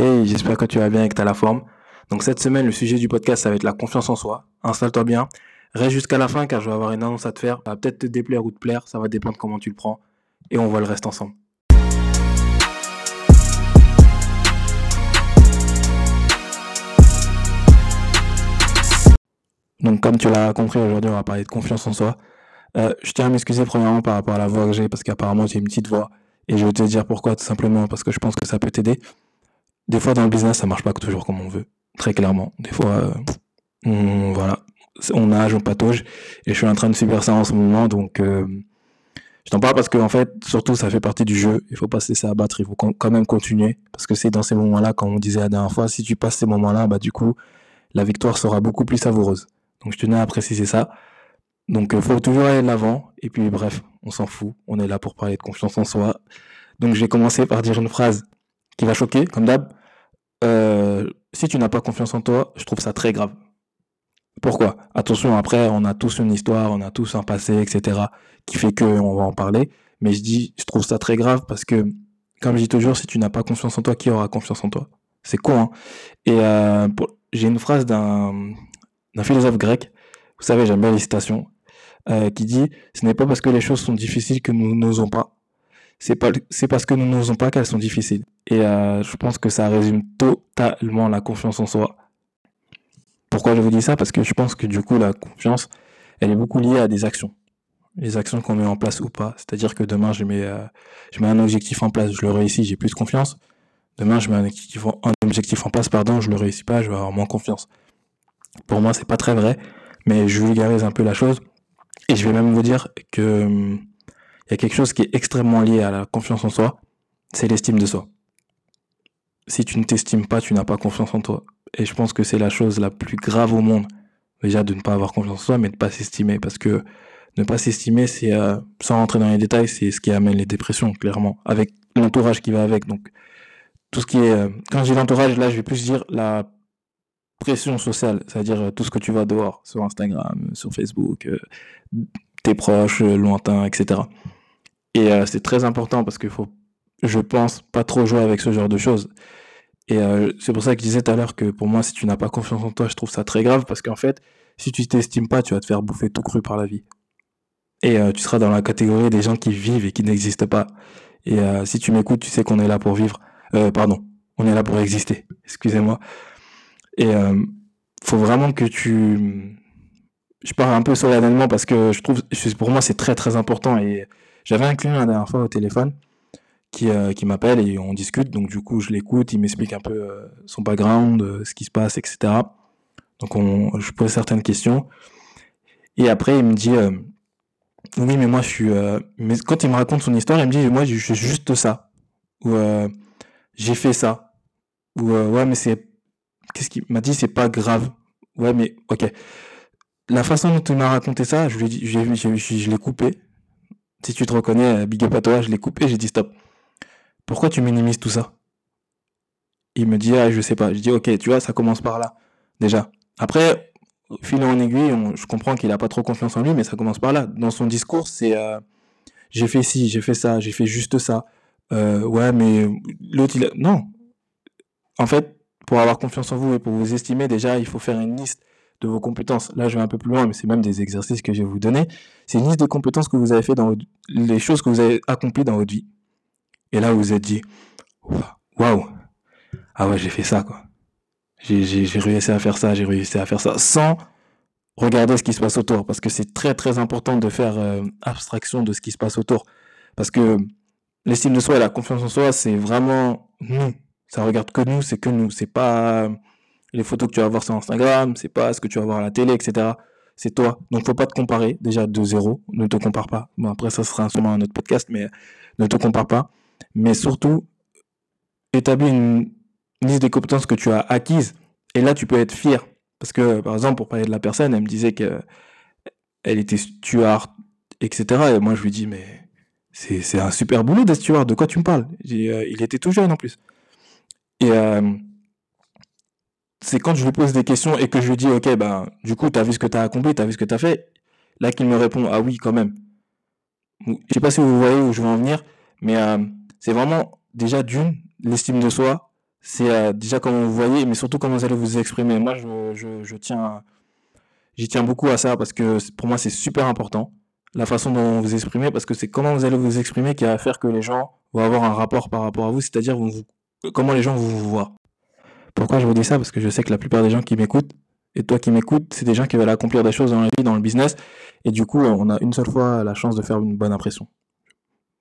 Hey, j'espère que tu vas bien et que tu as la forme. Donc cette semaine, le sujet du podcast, ça va être la confiance en soi. Installe-toi bien. Reste jusqu'à la fin car je vais avoir une annonce à te faire. Ça va peut-être te déplaire ou te plaire, ça va dépendre comment tu le prends. Et on voit le reste ensemble. Donc comme tu l'as compris, aujourd'hui on va parler de confiance en soi. Euh, je tiens à m'excuser premièrement par rapport à la voix que j'ai parce qu'apparemment j'ai une petite voix. Et je vais te dire pourquoi tout simplement parce que je pense que ça peut t'aider. Des fois dans le business ça marche pas toujours comme on veut, très clairement. Des fois, euh, on, voilà, on nage, on patauge. Et je suis en train de subir ça en ce moment, donc euh, je t'en parle parce qu'en en fait, surtout ça fait partie du jeu. Il faut pas se laisser abattre, il faut quand même continuer parce que c'est dans ces moments-là, comme on disait la dernière fois, si tu passes ces moments-là, bah du coup la victoire sera beaucoup plus savoureuse. Donc je tenais à préciser ça. Donc il faut toujours aller de l'avant. Et puis bref, on s'en fout. On est là pour parler de confiance en soi. Donc je vais commencer par dire une phrase qui va choquer, comme d'hab. Euh, si tu n'as pas confiance en toi, je trouve ça très grave. Pourquoi? Attention, après, on a tous une histoire, on a tous un passé, etc., qui fait que on va en parler. Mais je dis, je trouve ça très grave parce que, comme je dis toujours, si tu n'as pas confiance en toi, qui aura confiance en toi? C'est con, hein Et euh, j'ai une phrase d'un d'un philosophe grec, vous savez, j'aime bien les citations, euh, qui dit Ce n'est pas parce que les choses sont difficiles que nous n'osons pas. C'est pas, c'est parce que nous n'osons pas qu'elles sont difficiles. Et euh, je pense que ça résume totalement la confiance en soi. Pourquoi je vous dis ça? Parce que je pense que du coup, la confiance, elle est beaucoup liée à des actions. Les actions qu'on met en place ou pas. C'est-à-dire que demain, je mets, euh, je mets un objectif en place, je le réussis, j'ai plus de confiance. Demain, je mets un objectif, en, un objectif en place, pardon, je le réussis pas, je vais avoir moins confiance. Pour moi, c'est pas très vrai, mais je vulgarise un peu la chose. Et je vais même vous dire que hum, il y a quelque chose qui est extrêmement lié à la confiance en soi, c'est l'estime de soi. Si tu ne t'estimes pas, tu n'as pas confiance en toi. Et je pense que c'est la chose la plus grave au monde. Déjà de ne pas avoir confiance en soi, mais de pas s'estimer. Parce que ne pas s'estimer, c'est, euh, sans rentrer dans les détails, c'est ce qui amène les dépressions, clairement. Avec l'entourage qui va avec. Donc, tout ce qui est, euh, quand je dis l'entourage, là, je vais plus dire la pression sociale, c'est-à-dire euh, tout ce que tu vas dehors, sur Instagram, sur Facebook, tes proches, lointains, etc. Et c'est très important parce qu'il faut, je pense, pas trop jouer avec ce genre de choses. Et c'est pour ça que je disais tout à l'heure que pour moi, si tu n'as pas confiance en toi, je trouve ça très grave parce qu'en fait, si tu t'estimes pas, tu vas te faire bouffer tout cru par la vie. Et tu seras dans la catégorie des gens qui vivent et qui n'existent pas. Et si tu m'écoutes, tu sais qu'on est là pour vivre. pardon, on est là pour exister. Excusez-moi. Et euh, faut vraiment que tu... Je parle un peu solennellement parce que je trouve, pour moi, c'est très très important. J'avais un client la dernière fois au téléphone qui, euh, qui m'appelle et on discute. Donc du coup, je l'écoute, il m'explique un peu euh, son background, euh, ce qui se passe, etc. Donc on, je pose certaines questions. Et après, il me dit, oui, mais moi, je suis... mais quand il me raconte son histoire, il me dit, moi, je suis juste ça. Ou j'ai fait ça. Ou ouais, mais c'est qu'est-ce qu'il m'a dit C'est pas grave. Ouais, mais ok. La façon dont il m'a raconté ça, je lui je l'ai coupé. Si tu te reconnais, big up toi, je l'ai coupé, j'ai dit stop. Pourquoi tu minimises tout ça? Il me dit, ah, je sais pas. Je dis, ok, tu vois, ça commence par là. Déjà. Après, fil en aiguille, je comprends qu'il a pas trop confiance en lui, mais ça commence par là. Dans son discours, c'est, euh, j'ai fait ci, j'ai fait ça, j'ai fait juste ça. Euh, ouais, mais l'autre, il a... Non. En fait, pour avoir confiance en vous et pour vous estimer, déjà, il faut faire une liste de vos compétences. Là, je vais un peu plus loin, mais c'est même des exercices que je vais vous donner. C'est une liste des compétences que vous avez fait dans les choses que vous avez accomplies dans votre vie. Et là, vous vous êtes dit, waouh, ah ouais, j'ai fait ça, quoi. J'ai réussi à faire ça, j'ai réussi à faire ça, sans regarder ce qui se passe autour, parce que c'est très très important de faire euh, abstraction de ce qui se passe autour, parce que l'estime de soi et la confiance en soi, c'est vraiment nous, ça regarde que nous, c'est que nous. C'est pas les photos que tu vas voir sur Instagram, c'est pas ce que tu vas voir à la télé, etc. C'est toi. Donc faut pas te comparer déjà de zéro. Ne te compare pas. Bon après ça sera sûrement un autre podcast, mais ne te compare pas. Mais surtout établis une liste des compétences que tu as acquises. Et là tu peux être fier. Parce que par exemple pour parler de la personne, elle me disait que elle était steward, etc. Et moi je lui dis mais c'est un super boulot d'être steward. De quoi tu me parles? Euh, Il était tout jeune en plus. Et euh, c'est quand je lui pose des questions et que je lui dis, ok, ben, du coup, tu as vu ce que tu as accompli, tu as vu ce que tu as fait, là qu'il me répond, ah oui, quand même. Je sais pas si vous voyez où je veux en venir, mais euh, c'est vraiment, déjà d'une, l'estime de soi, c'est euh, déjà comment vous voyez, mais surtout comment vous allez vous exprimer. Moi, je, tiens, j'y tiens beaucoup à ça parce que pour moi, c'est super important la façon dont vous vous exprimez parce que c'est comment vous allez vous exprimer qui va faire que les gens vont avoir un rapport par rapport à vous, c'est-à-dire comment les gens vous voient. Pourquoi je vous dis ça? Parce que je sais que la plupart des gens qui m'écoutent, et toi qui m'écoutes, c'est des gens qui veulent accomplir des choses dans la vie, dans le business, et du coup, on a une seule fois la chance de faire une bonne impression.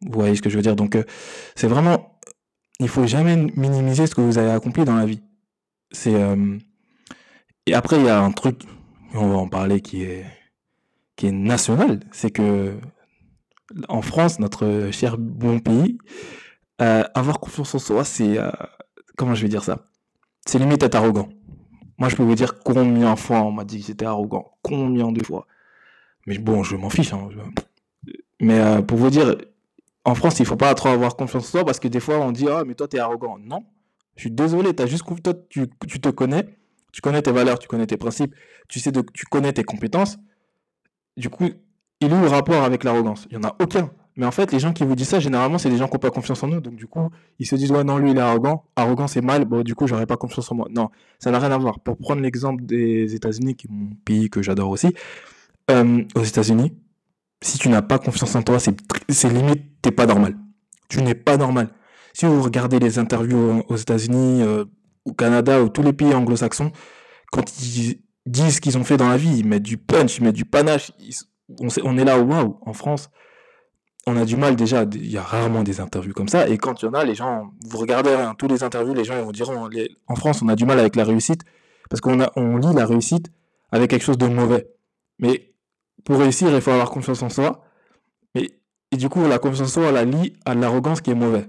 Vous voyez ce que je veux dire? Donc, euh, c'est vraiment, il faut jamais minimiser ce que vous avez accompli dans la vie. Euh, et après, il y a un truc, on va en parler, qui est qui est national, c'est que en France, notre cher bon pays, euh, avoir confiance en soi, c'est comment je vais dire ça? C'est limite être arrogant. Moi, je peux vous dire combien de fois on m'a dit que j'étais arrogant. Combien de fois. Mais bon, je m'en fiche. Hein. Mais euh, pour vous dire, en France, il faut pas trop avoir confiance en soi parce que des fois, on dit Ah, mais toi, tu es arrogant. Non. Je suis désolé, as juste, toi, tu, tu te connais. Tu connais tes valeurs, tu connais tes principes, tu sais de, tu connais tes compétences. Du coup, il est où le rapport avec l'arrogance? Il n'y en a aucun. Mais en fait, les gens qui vous disent ça, généralement, c'est des gens qui n'ont pas confiance en eux. Donc, du coup, ils se disent, ouais, non, lui, il est arrogant. Arrogant, c'est mal. Bon, du coup, j'aurais pas confiance en moi. Non, ça n'a rien à voir. Pour prendre l'exemple des États-Unis, qui est mon pays que j'adore aussi, euh, aux États-Unis, si tu n'as pas confiance en toi, c'est limite, t'es pas normal. Tu n'es pas normal. Si vous regardez les interviews aux États-Unis, euh, au Canada, ou tous les pays anglo-saxons, quand ils disent ce qu'ils ont fait dans la vie, ils mettent du punch, ils mettent du panache. on, on est là, waouh, en France on a du mal déjà, il y a rarement des interviews comme ça, et quand il y en a, les gens, vous regardez hein, tous les interviews, les gens vont dire, en France, on a du mal avec la réussite, parce qu'on on lit la réussite avec quelque chose de mauvais. Mais pour réussir, il faut avoir confiance en soi, mais, et du coup, la confiance en soi, on la lie à l'arrogance qui est mauvais.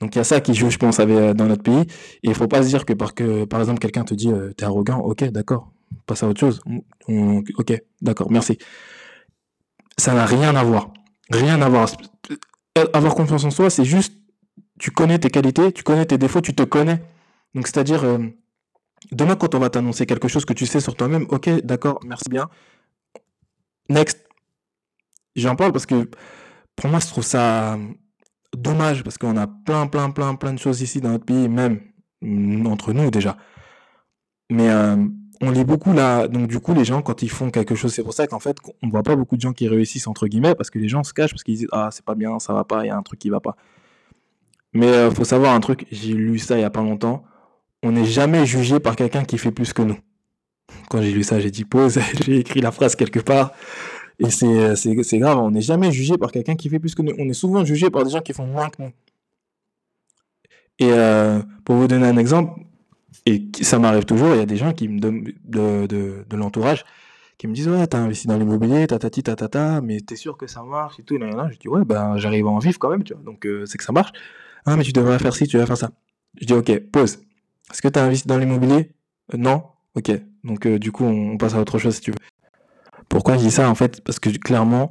Donc il y a ça qui joue, je pense, avec, dans notre pays, et il faut pas se dire que, par, que, par exemple, quelqu'un te dit, euh, t'es arrogant, ok, d'accord, passe à autre chose, ok, d'accord, merci. Ça n'a rien à voir. Rien à voir. Avoir confiance en soi, c'est juste, tu connais tes qualités, tu connais tes défauts, tu te connais. Donc, c'est-à-dire, euh, demain, quand on va t'annoncer quelque chose que tu sais sur toi-même, ok, d'accord, merci bien. Next. J'en parle parce que pour moi, je trouve ça dommage parce qu'on a plein, plein, plein, plein de choses ici dans notre pays, même entre nous déjà. Mais euh, on lit beaucoup là, donc du coup les gens quand ils font quelque chose, c'est pour ça qu'en fait on voit pas beaucoup de gens qui réussissent entre guillemets parce que les gens se cachent parce qu'ils disent ah c'est pas bien, ça va pas, il y a un truc qui va pas. Mais euh, faut savoir un truc, j'ai lu ça il y a pas longtemps, on n'est jamais jugé par quelqu'un qui fait plus que nous. Quand j'ai lu ça, j'ai dit pause, j'ai écrit la phrase quelque part et c'est c'est grave, on n'est jamais jugé par quelqu'un qui fait plus que nous, on est souvent jugé par des gens qui font moins que nous. Et euh, pour vous donner un exemple, et ça m'arrive toujours, il y a des gens qui me de, de, de l'entourage qui me disent ouais t'as investi dans l'immobilier tatati tatata mais t'es sûr que ça marche et tout là, là. je dis ouais ben j'arrive à en vivre quand même tu vois. Donc euh, c'est que ça marche. Ah mais tu devrais faire ci tu devrais faire ça. Je dis ok pause. Est-ce que t'as investi dans l'immobilier? Euh, non. Ok. Donc euh, du coup on, passe à autre chose si tu veux. Pourquoi je dis ça en fait? Parce que clairement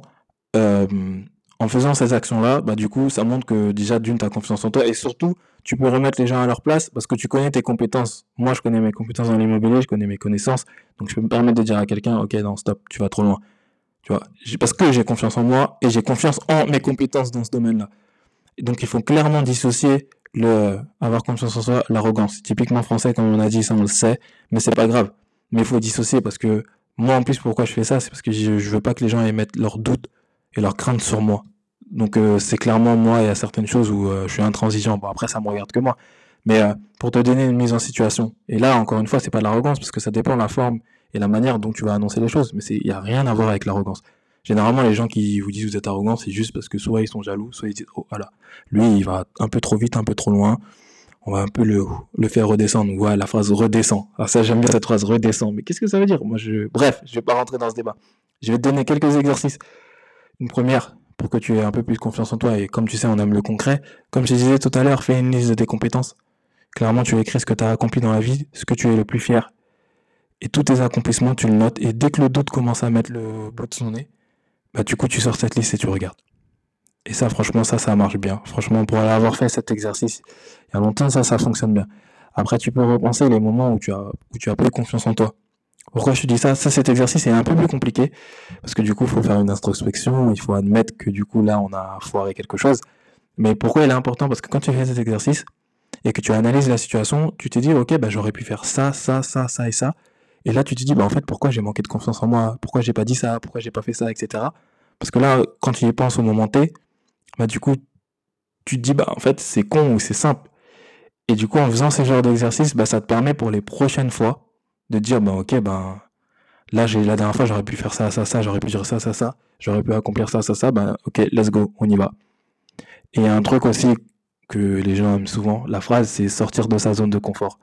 en faisant ces actions là bah du coup ça montre que déjà d'une t'as confiance en toi et surtout tu peux remettre les gens à leur place parce que tu connais tes compétences. Moi, je connais mes compétences dans l'immobilier, je connais mes connaissances. Donc, je peux me permettre de dire à quelqu'un, OK, non, stop, tu vas trop loin. Tu vois, parce que j'ai confiance en moi et j'ai confiance en mes compétences dans ce domaine-là. Donc, il faut clairement dissocier le avoir confiance en soi, l'arrogance. Typiquement français, comme on a dit, ça on le sait, mais c'est pas grave. Mais il faut dissocier parce que moi, en plus, pourquoi je fais ça, c'est parce que je, je veux pas que les gens émettent leurs doutes et leurs craintes sur moi. Donc euh, c'est clairement moi, il y a certaines choses où euh, je suis intransigeant. Bon après ça me regarde que moi. Mais euh, pour te donner une mise en situation. Et là encore une fois, c'est pas de l'arrogance parce que ça dépend de la forme et la manière dont tu vas annoncer les choses. Mais il y a rien à voir avec l'arrogance. Généralement les gens qui vous disent vous êtes arrogant, c'est juste parce que soit ils sont jaloux, soit ils disent oh voilà, lui il va un peu trop vite, un peu trop loin. On va un peu le, le faire redescendre. Donc voilà la phrase redescend. Alors ça j'aime bien cette phrase redescend. Mais qu'est-ce que ça veut dire? Moi je bref, je vais pas rentrer dans ce débat. Je vais te donner quelques exercices. Une première, pour que tu aies un peu plus confiance en toi. Et comme tu sais, on aime le concret. Comme je disais tout à l'heure, fais une liste de tes compétences. Clairement, tu écris ce que tu as accompli dans la vie, ce que tu es le plus fier. Et tous tes accomplissements, tu le notes. Et dès que le doute commence à mettre le bout de son nez, bah, du coup, tu sors cette liste et tu regardes. Et ça, franchement, ça, ça marche bien. Franchement, pour avoir fait cet exercice il y a longtemps, ça, ça fonctionne bien. Après, tu peux repenser les moments où tu as, où tu as plus confiance en toi. Pourquoi je te dis ça? Ça, cet exercice est un peu plus compliqué parce que du coup, il faut faire une introspection, il faut admettre que du coup, là, on a foiré quelque chose. Mais pourquoi il est important? Parce que quand tu fais cet exercice, et que tu analyses la situation, tu te dis, ok, bah, j'aurais pu faire ça, ça, ça, ça et ça. Et là, tu te dis, bah, en fait, pourquoi j'ai manqué de confiance en moi? Pourquoi j'ai pas dit ça? Pourquoi j'ai pas fait ça, etc. Parce que là, quand tu y penses au moment T, bah, du coup, tu te dis, bah, en fait, c'est con ou c'est simple. Et du coup, en faisant ce genre d'exercice, bah, ça te permet pour les prochaines fois de dire, bah, ok, bah, là, j'ai, la dernière fois, j'aurais pu faire ça, ça, ça, j'aurais pu dire ça, ça, ça, j'aurais pu accomplir ça, ça, ça, bah, ok, let's go, on y va. Et un truc aussi que les gens aiment souvent, la phrase, c'est sortir de sa zone de confort.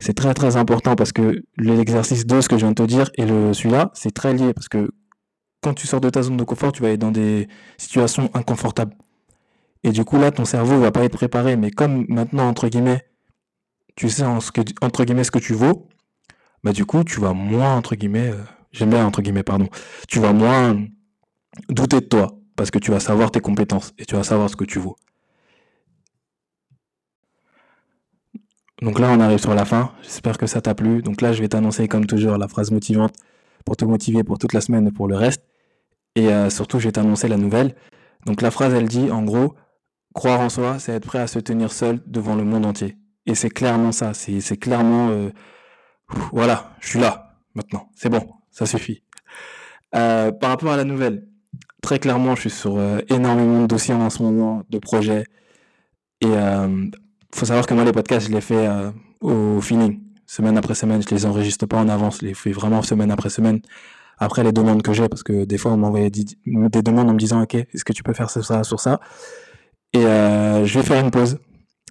C'est très très important parce que l'exercice 2, ce que je viens de te dire, et celui-là, c'est très lié parce que quand tu sors de ta zone de confort, tu vas être dans des situations inconfortables. Et du coup, là, ton cerveau va pas être préparé. Mais comme maintenant, entre guillemets, tu sais entre guillemets ce que tu vaux, bah du coup, tu vas moins, entre guillemets, euh, j'aime bien entre guillemets, pardon, tu vas moins douter de toi parce que tu vas savoir tes compétences et tu vas savoir ce que tu vaux. Donc là, on arrive sur la fin. J'espère que ça t'a plu. Donc là, je vais t'annoncer comme toujours la phrase motivante pour te motiver pour toute la semaine et pour le reste. Et euh, surtout, je vais t'annoncer la nouvelle. Donc la phrase, elle dit, en gros, croire en soi, c'est être prêt à se tenir seul devant le monde entier. Et c'est clairement ça. C'est clairement, euh, voilà, je suis là maintenant. C'est bon, ça suffit. Euh, par rapport à la nouvelle, très clairement, je suis sur énormément de dossiers en ce moment, de projets. Et faut savoir que moi, les podcasts, je les fais au feeling semaine après semaine. Je les enregistre pas en avance, je les fais vraiment semaine après semaine. Après les demandes que j'ai, parce que des fois on m'envoyait des demandes en me disant ok, est-ce que tu peux faire ça sur ça? Et euh, je vais faire une pause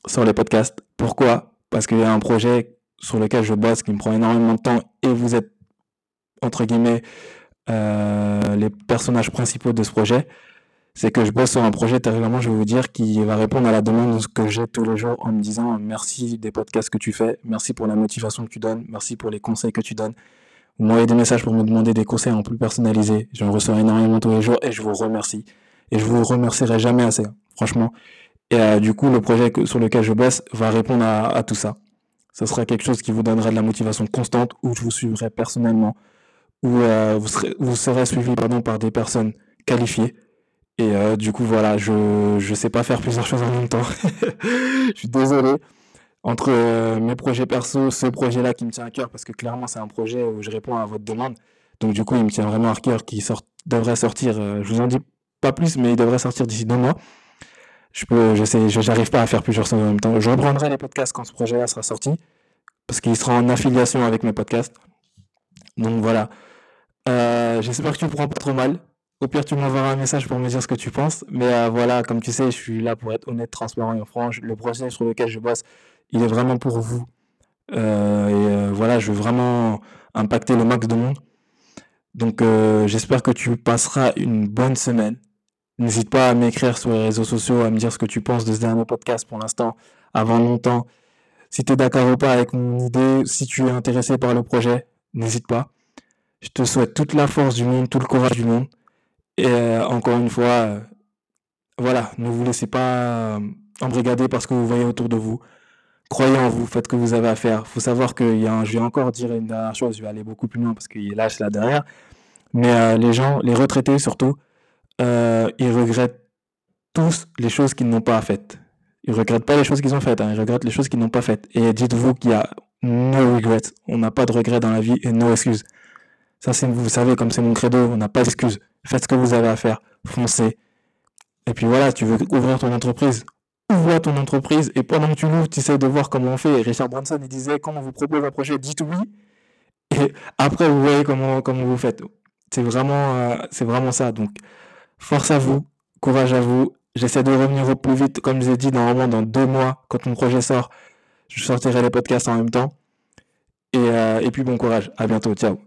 sur les podcasts. Pourquoi? Parce qu'il y a un projet sur lequel je bosse qui me prend énormément de temps et vous êtes entre guillemets euh, les personnages principaux de ce projet c'est que je bosse sur un projet terriblement, je vais vous dire, qui va répondre à la demande que j'ai tous les jours en me disant merci des podcasts que tu fais, merci pour la motivation que tu donnes, merci pour les conseils que tu donnes. Vous m'envoyez des messages pour me demander des conseils en plus personnalisés. Je reçois énormément tous les jours et je vous remercie. Et je vous remercierai jamais assez, franchement. Et euh, du coup, le projet sur lequel je bosse va répondre à, tout ça. Ce sera quelque chose qui vous donnera de la motivation constante, où je vous suivrai personnellement, où euh, vous, serez, suivi pardon, par des personnes qualifiées et euh, du coup, voilà, je ne sais pas faire plusieurs choses en même temps. je suis désolé. Entre euh, mes projets perso, ce projet-là qui me tient à cœur, parce que clairement, c'est un projet où je réponds à votre demande. Donc, du coup, il me tient vraiment à cœur, qui sort, devrait sortir, je vous en dis pas plus, mais il devrait sortir d'ici deux mois. Je peux, je sais, j'arrive pas à faire plusieurs choses en même temps. Je reprendrai les podcasts quand ce projet-là sera sorti, parce qu'il sera en affiliation avec mes podcasts. Donc voilà. J'espère que tu ne prends pas trop mal. Au pire, tu m'enverras un message pour me dire ce que tu penses. Mais euh, voilà, comme tu sais, je suis là pour être honnête, transparent et franc. Le projet sur lequel je bosse, il est vraiment pour vous. Euh, et euh, voilà, je veux vraiment impacter le max de monde. Donc j'espère que tu passeras une bonne semaine. N'hésite pas à m'écrire sur les réseaux sociaux, à me dire ce que tu penses de ce dernier podcast pour l'instant, avant longtemps. Si tu es d'accord ou pas avec mon idée, si tu es intéressé par le projet, n'hésite pas. Je te souhaite toute la force du monde, tout le courage du monde. Et euh, encore une fois, euh, voilà, ne vous laissez pas euh, embrigader parce que vous voyez autour de vous. Croyez en vous, faites ce que vous avez à faire. Il faut savoir que y a je vais encore dire une dernière chose, je vais aller beaucoup plus loin parce qu'il est lâche là derrière. Mais les gens, les retraités surtout, ils regrettent tous les choses qu'ils n'ont pas faites. Ils regrettent pas les choses qu'ils ont faites, hein, ils regrettent les choses qu'ils n'ont pas faites. Et dites-vous qu'il y a no regrets. On n'a pas de regrets dans la vie et no excuses. Ça, c'est, vous savez, comme c'est mon credo, on n'a pas d'excuses. Faites ce que vous avez à faire. Foncez. Et puis voilà, tu veux ouvrir ton entreprise. Ouvre ton entreprise et pendant que tu l'ouvres, tu essaies de voir comment on fait. Richard Branson, il disait, quand on vous propose un projet, dites oui. Et après, vous voyez comment, comment vous faites. C'est vraiment, euh, c'est vraiment ça. Donc, force à vous, courage à vous. J'essaie de revenir au plus vite. Comme je vous ai dit, normalement, dans deux mois, quand mon projet sort, je sortirai les podcasts en même temps. Et, euh, puis, bon courage. À bientôt. Ciao.